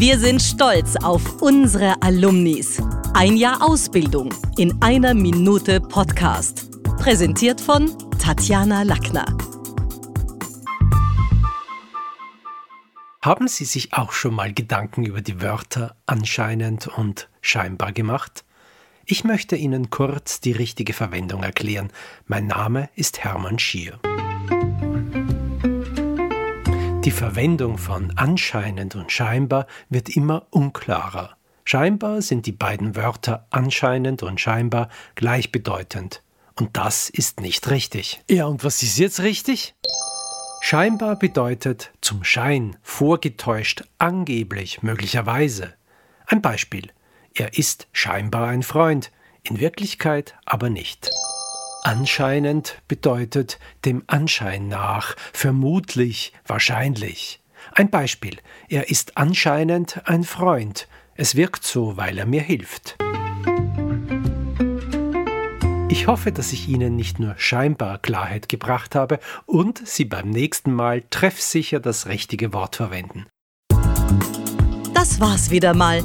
Wir sind stolz auf unsere Alumnis. Ein Jahr Ausbildung in einer Minute Podcast. Präsentiert von Tatjana Lackner. Haben Sie sich auch schon mal Gedanken über die Wörter anscheinend und scheinbar gemacht? Ich möchte Ihnen kurz die richtige Verwendung erklären. Mein Name ist Hermann Schier. Die Verwendung von anscheinend und scheinbar wird immer unklarer. Scheinbar sind die beiden Wörter anscheinend und scheinbar gleichbedeutend. Und das ist nicht richtig. Ja, und was ist jetzt richtig? Scheinbar bedeutet zum Schein, vorgetäuscht, angeblich, möglicherweise. Ein Beispiel. Er ist scheinbar ein Freund, in Wirklichkeit aber nicht. Anscheinend bedeutet dem Anschein nach, vermutlich, wahrscheinlich. Ein Beispiel. Er ist anscheinend ein Freund. Es wirkt so, weil er mir hilft. Ich hoffe, dass ich Ihnen nicht nur scheinbar Klarheit gebracht habe und Sie beim nächsten Mal treffsicher das richtige Wort verwenden. Das war's wieder mal.